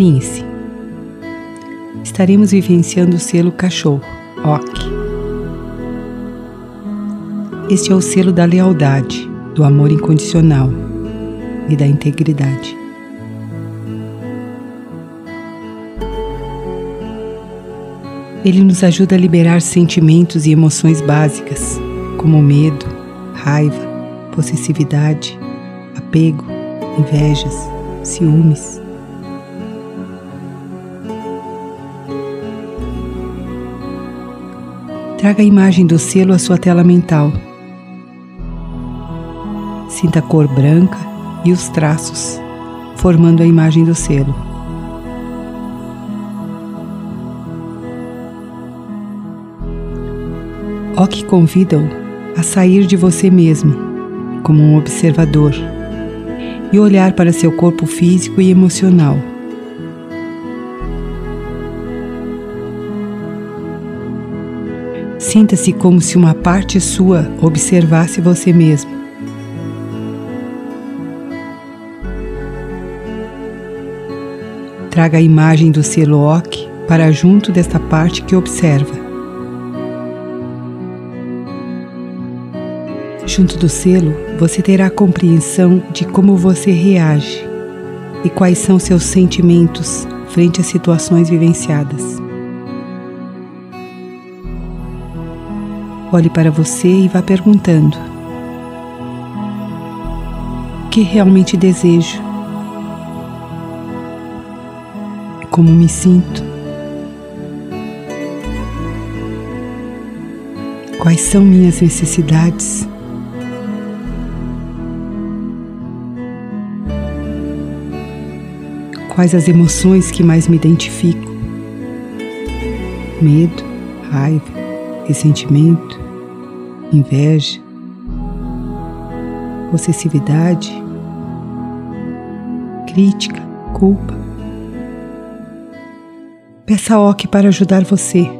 Alinhe-se. Estaremos vivenciando o selo cachorro, OK. Este é o selo da lealdade, do amor incondicional e da integridade. Ele nos ajuda a liberar sentimentos e emoções básicas, como medo, raiva, possessividade, apego, invejas, ciúmes. Traga a imagem do selo à sua tela mental. Sinta a cor branca e os traços, formando a imagem do selo. Ó que convidam a sair de você mesmo, como um observador, e olhar para seu corpo físico e emocional. Sinta-se como se uma parte sua observasse você mesmo. Traga a imagem do selo OC para junto desta parte que observa. Junto do selo, você terá a compreensão de como você reage e quais são seus sentimentos frente às situações vivenciadas. Olhe para você e vá perguntando: O que realmente desejo? Como me sinto? Quais são minhas necessidades? Quais as emoções que mais me identifico? Medo, raiva, ressentimento, inveja, possessividade, crítica, culpa. Peça a OC para ajudar você.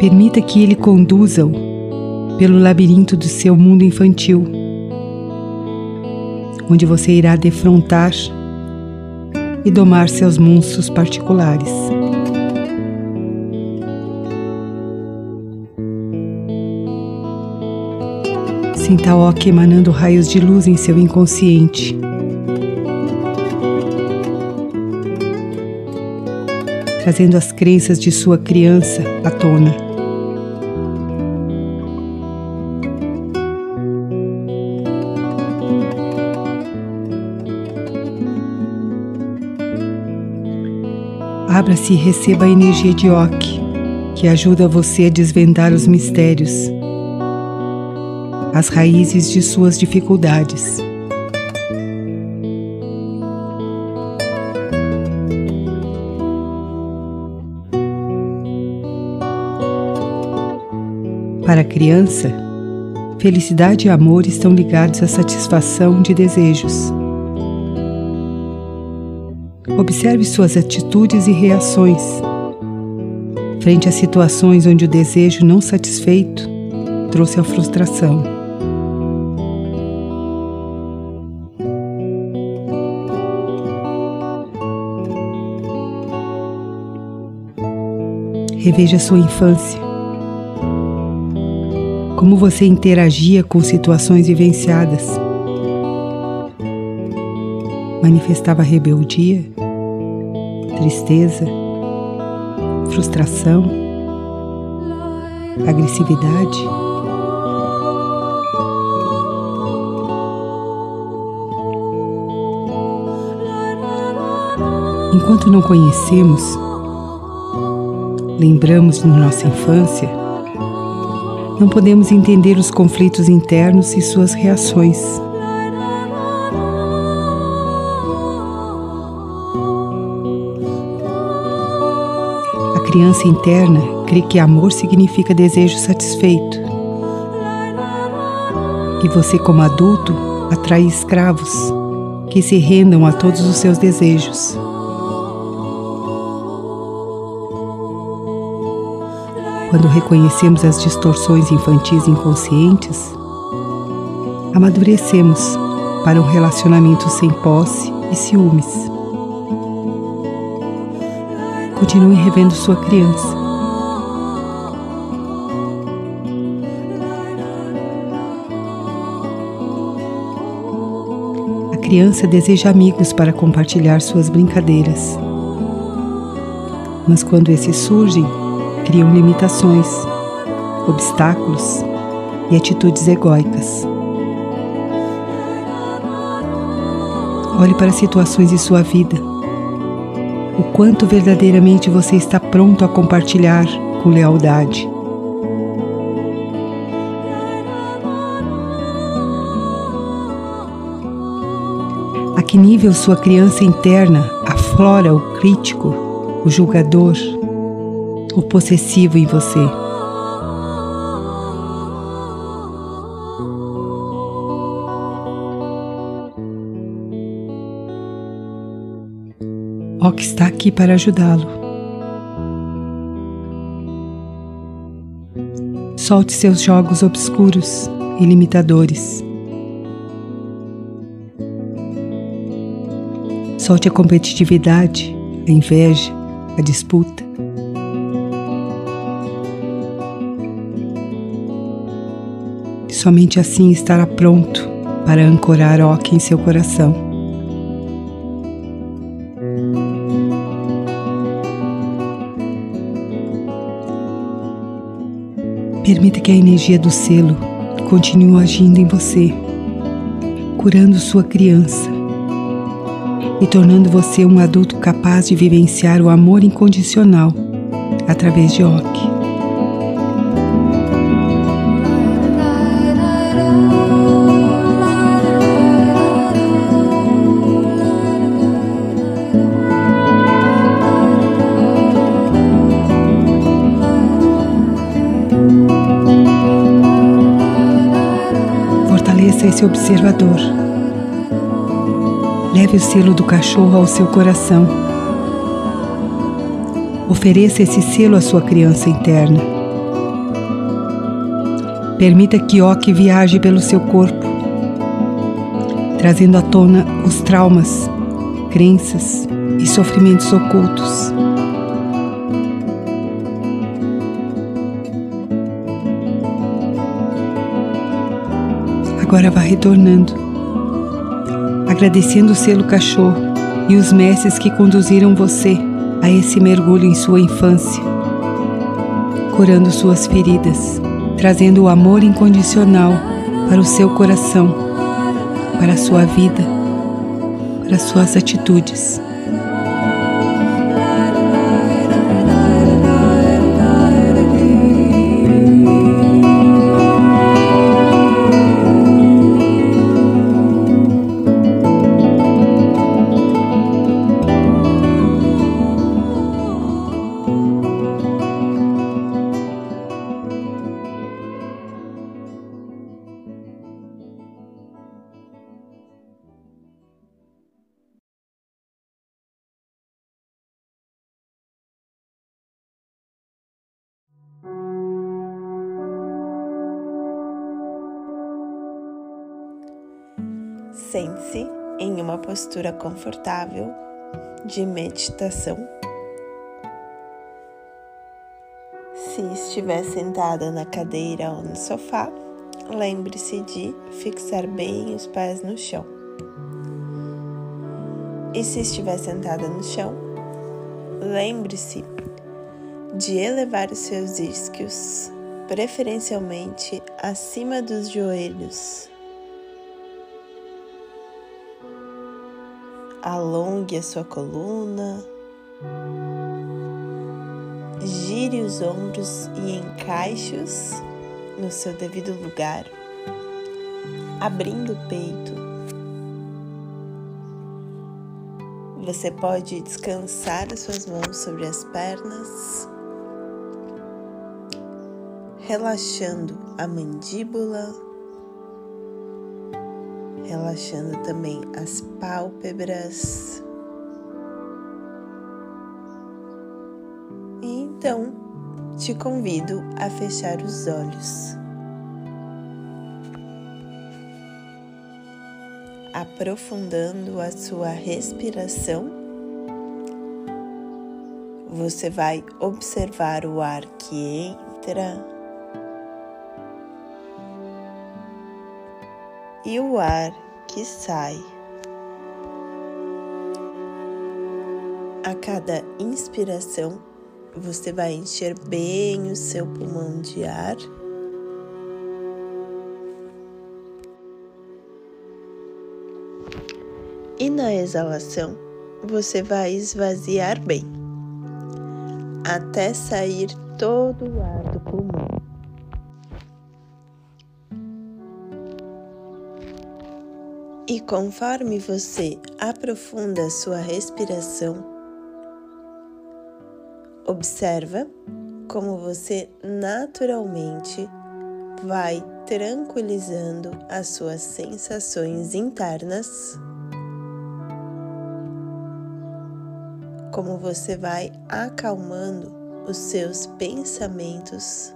Permita que ele conduza-o pelo labirinto do seu mundo infantil, onde você irá defrontar e domar seus monstros particulares. Sinta a oca emanando raios de luz em seu inconsciente. Trazendo as crenças de sua criança à tona. Abra-se e receba a energia de Ok, que ajuda você a desvendar os mistérios, as raízes de suas dificuldades. Para a criança, felicidade e amor estão ligados à satisfação de desejos. Observe suas atitudes e reações frente a situações onde o desejo não satisfeito trouxe a frustração. Reveja sua infância. Como você interagia com situações vivenciadas. Manifestava rebeldia? Tristeza, frustração, agressividade. Enquanto não conhecemos, lembramos de nossa infância, não podemos entender os conflitos internos e suas reações. Criança interna crê que amor significa desejo satisfeito. E você, como adulto, atrai escravos que se rendam a todos os seus desejos. quando reconhecemos as distorções infantis inconscientes, amadurecemos para um relacionamento sem posse e ciúmes. Continue revendo sua criança. A criança deseja amigos para compartilhar suas brincadeiras. Mas quando esses surgem, criam limitações, obstáculos e atitudes egóicas. Olhe para situações em sua vida. O quanto verdadeiramente você está pronto a compartilhar com lealdade. A que nível sua criança interna aflora o crítico, o julgador, o possessivo em você? Aqui para ajudá-lo. Solte seus jogos obscuros e limitadores. Solte a competitividade, a inveja, a disputa. Somente assim estará pronto para ancorar Oque em seu coração. Permita que a energia do selo continue agindo em você, curando sua criança e tornando você um adulto capaz de vivenciar o amor incondicional através de Esse observador. Leve o selo do cachorro ao seu coração. Ofereça esse selo à sua criança interna. Permita que Oki viaje pelo seu corpo, trazendo à tona os traumas, crenças e sofrimentos ocultos. Agora vá retornando, agradecendo o selo cachorro e os mestres que conduziram você a esse mergulho em sua infância, curando suas feridas, trazendo o amor incondicional para o seu coração, para a sua vida, para suas atitudes. Em uma postura confortável de meditação. Se estiver sentada na cadeira ou no sofá, lembre-se de fixar bem os pés no chão. E se estiver sentada no chão, lembre-se de elevar os seus isquios, preferencialmente acima dos joelhos alongue a sua coluna, gire os ombros e encaixe-os no seu devido lugar, abrindo o peito. Você pode descansar as suas mãos sobre as pernas, relaxando a mandíbula relaxando também as pálpebras. E então, te convido a fechar os olhos. Aprofundando a sua respiração, você vai observar o ar que entra e o ar que sai. A cada inspiração, você vai encher bem o seu pulmão de ar. E na exalação, você vai esvaziar bem, até sair todo o ar do pulmão. E conforme você aprofunda sua respiração, Observa como você naturalmente vai tranquilizando as suas sensações internas, como você vai acalmando os seus pensamentos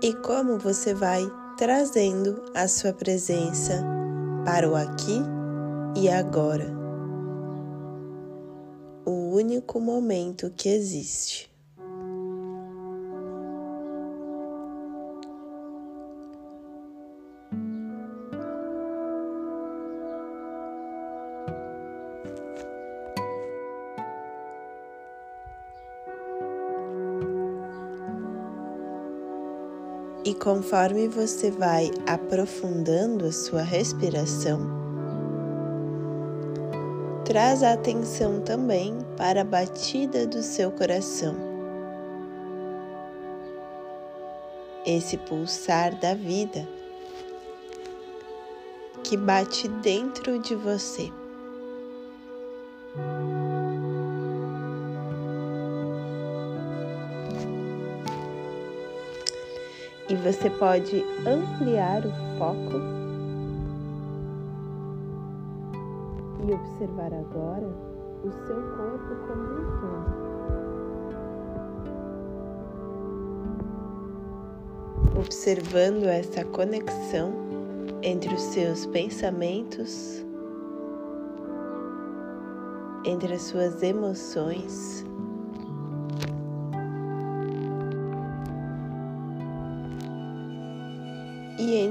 e como você vai trazendo a sua presença para o aqui e agora único momento que existe. Conforme você vai aprofundando a sua respiração, traz a atenção também para a batida do seu coração. Esse pulsar da vida que bate dentro de você. E você pode ampliar o foco e observar agora o seu corpo como um todo. Observando essa conexão entre os seus pensamentos, entre as suas emoções.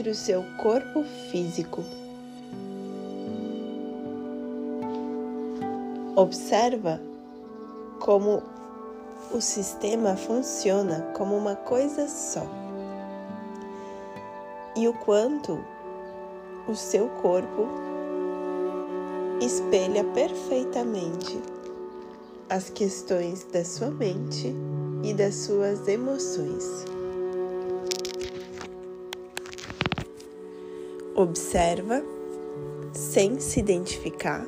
Entre o seu corpo físico. Observa como o sistema funciona como uma coisa só e o quanto o seu corpo espelha perfeitamente as questões da sua mente e das suas emoções. Observa sem se identificar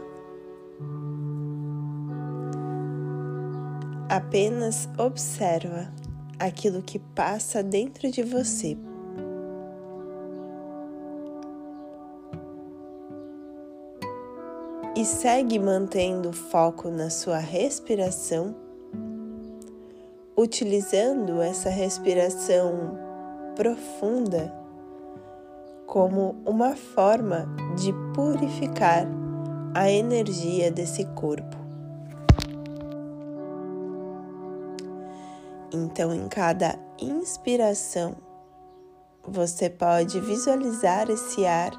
Apenas observa aquilo que passa dentro de você. E segue mantendo foco na sua respiração, utilizando essa respiração profunda como uma forma de purificar a energia desse corpo. Então, em cada inspiração, você pode visualizar esse ar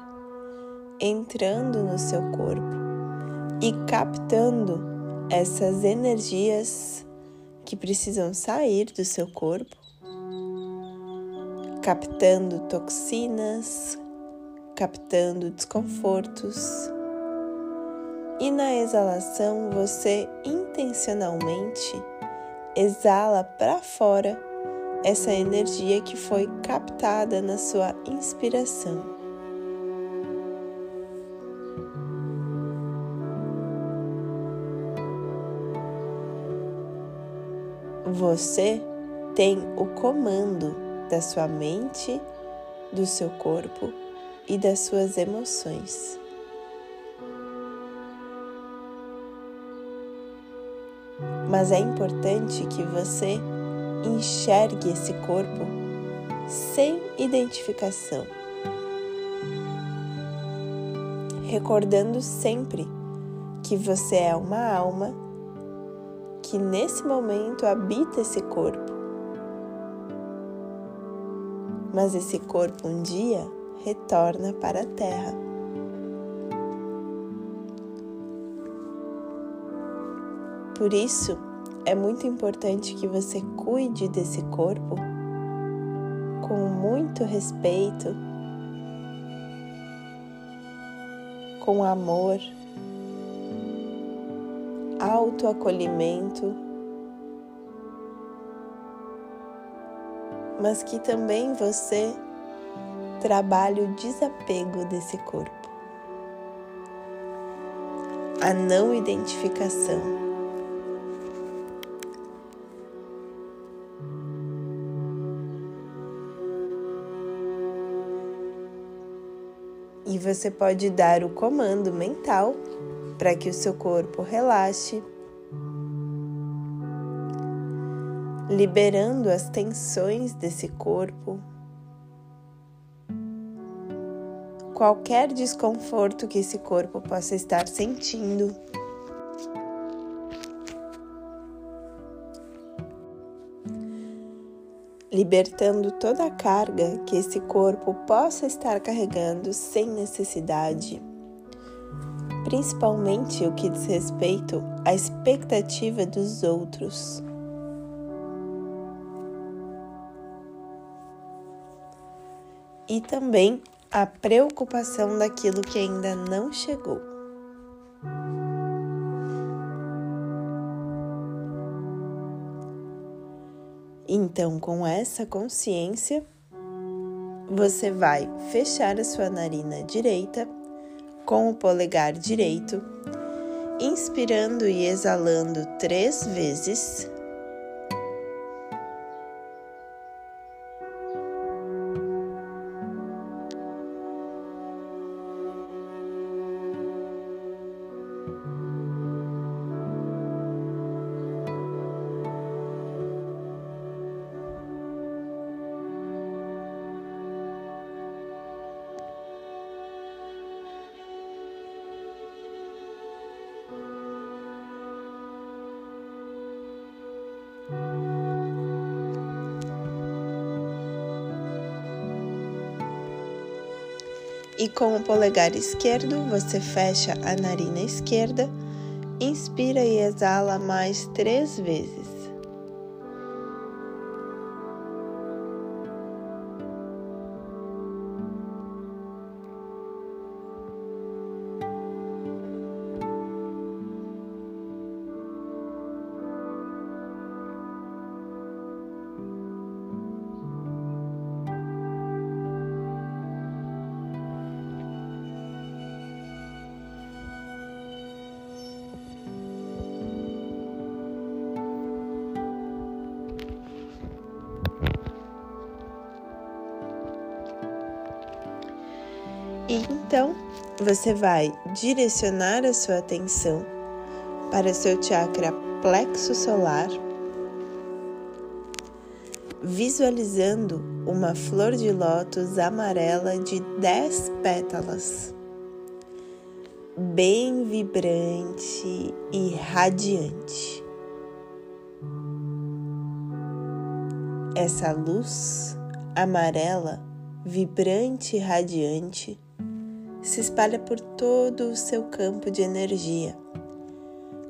entrando no seu corpo e captando essas energias que precisam sair do seu corpo, captando toxinas, captando desconfortos. E na exalação, você intencionalmente exala para fora essa energia que foi captada na sua inspiração. Você tem o comando da sua mente, do seu corpo e das suas emoções. Mas é importante que você enxergue esse corpo sem identificação, recordando sempre que você é uma alma que nesse momento habita esse corpo. Mas esse corpo um dia retorna para a Terra. Por isso, é muito importante que você cuide desse corpo com muito respeito, com amor, autoacolhimento, mas que também você trabalhe o desapego desse corpo, a não identificação. E você pode dar o comando mental para que o seu corpo relaxe, liberando as tensões desse corpo, qualquer desconforto que esse corpo possa estar sentindo. libertando toda a carga que esse corpo possa estar carregando sem necessidade principalmente o que diz respeito à expectativa dos outros. E também a preocupação daquilo que ainda não chegou. Então, com essa consciência, você vai fechar a sua narina direita com o polegar direito, inspirando e exalando três vezes. E com o polegar esquerdo, você fecha a narina esquerda, inspira e exala mais três vezes. Então você vai direcionar a sua atenção para seu chakra plexo solar, visualizando uma flor de lótus amarela de 10 pétalas, bem vibrante e radiante. Essa luz amarela, vibrante e radiante se espalha por todo o seu campo de energia,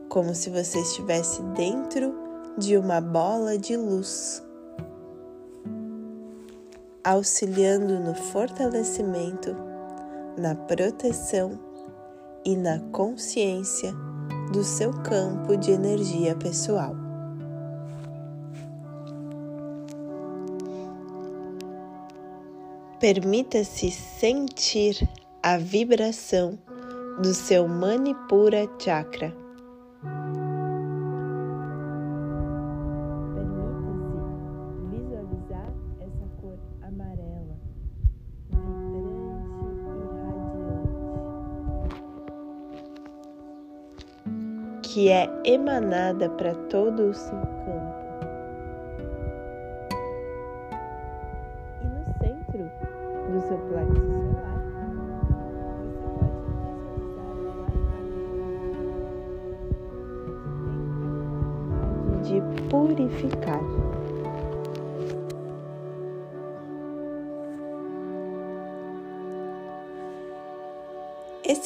como se você estivesse dentro de uma bola de luz, auxiliando no fortalecimento, na proteção e na consciência do seu campo de energia pessoal. Permita-se sentir a vibração do seu Manipura Chakra. Permita-se visualizar essa cor amarela, vibrante e radiante, que é emanada para todo o seu campo.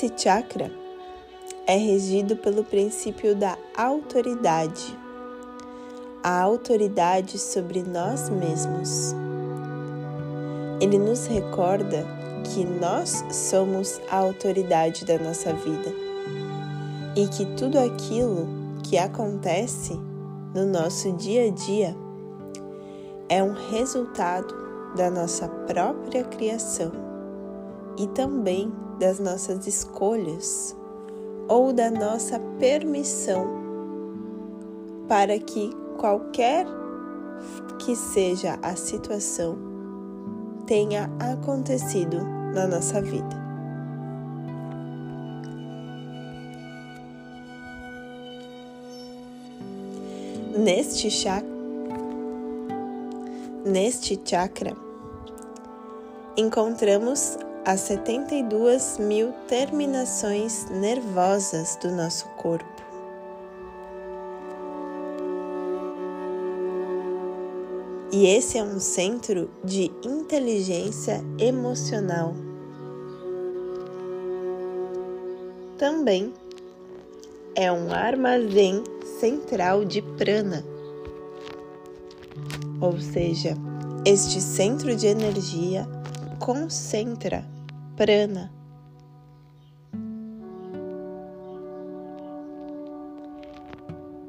Esse chakra é regido pelo princípio da autoridade, a autoridade sobre nós mesmos. Ele nos recorda que nós somos a autoridade da nossa vida e que tudo aquilo que acontece no nosso dia a dia é um resultado da nossa própria criação e também das nossas escolhas ou da nossa permissão para que qualquer que seja a situação tenha acontecido na nossa vida. Neste chakra, neste chakra encontramos as 72 mil terminações nervosas do nosso corpo. E esse é um centro de inteligência emocional. Também é um armazém central de prana, ou seja, este centro de energia concentra prana.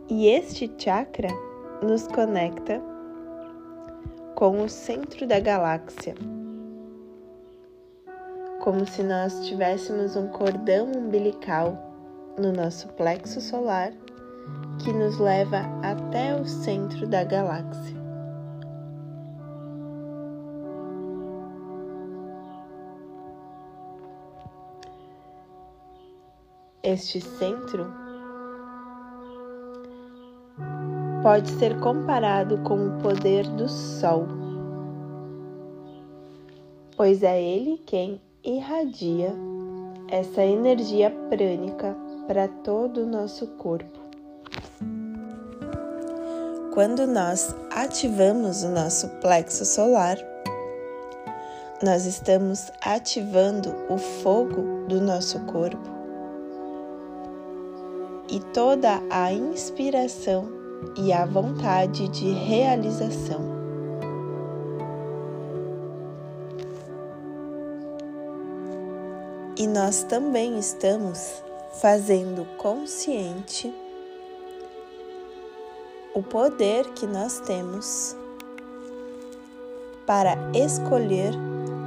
E este chakra nos conecta com o centro da galáxia, como se nós tivéssemos um cordão umbilical no nosso plexo solar que nos leva até o centro da galáxia. Este centro pode ser comparado com o poder do Sol, pois é ele quem irradia essa energia prânica para todo o nosso corpo. Quando nós ativamos o nosso plexo solar, nós estamos ativando o fogo do nosso corpo e toda a inspiração e a vontade de realização. E nós também estamos fazendo consciente o poder que nós temos para escolher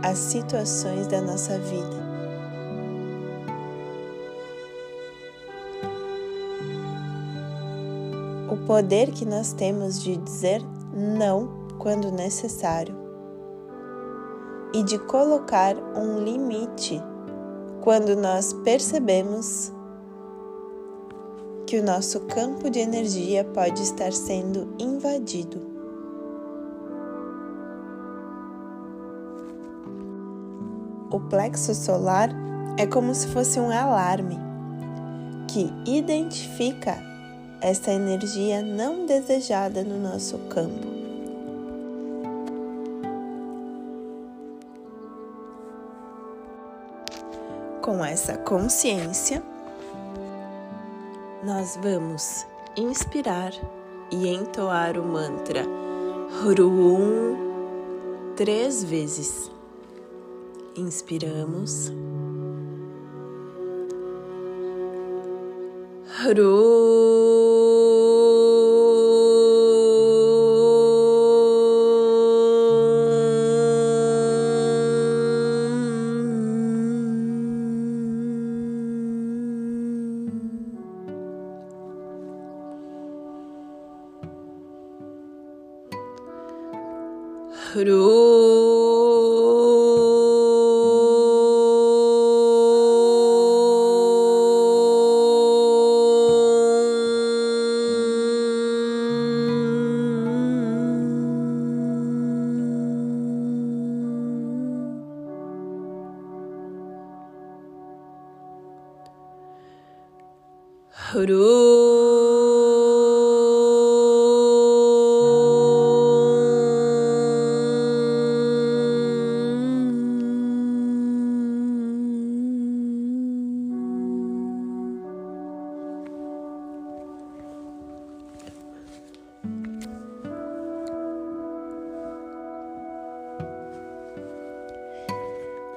as situações da nossa vida. Poder que nós temos de dizer não quando necessário e de colocar um limite quando nós percebemos que o nosso campo de energia pode estar sendo invadido. O plexo solar é como se fosse um alarme que identifica essa energia não desejada no nosso campo. Com essa consciência, nós vamos inspirar e entoar o mantra Hrum três vezes. Inspiramos. Hrum.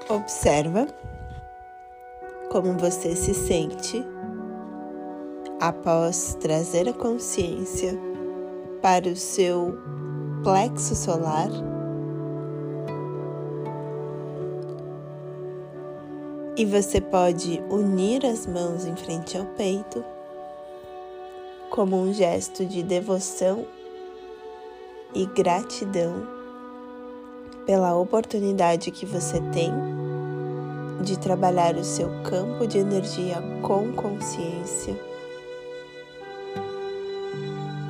Observa como você se sente após trazer a consciência para o seu plexo solar. E você pode unir as mãos em frente ao peito como um gesto de devoção e gratidão pela oportunidade que você tem de trabalhar o seu campo de energia com consciência,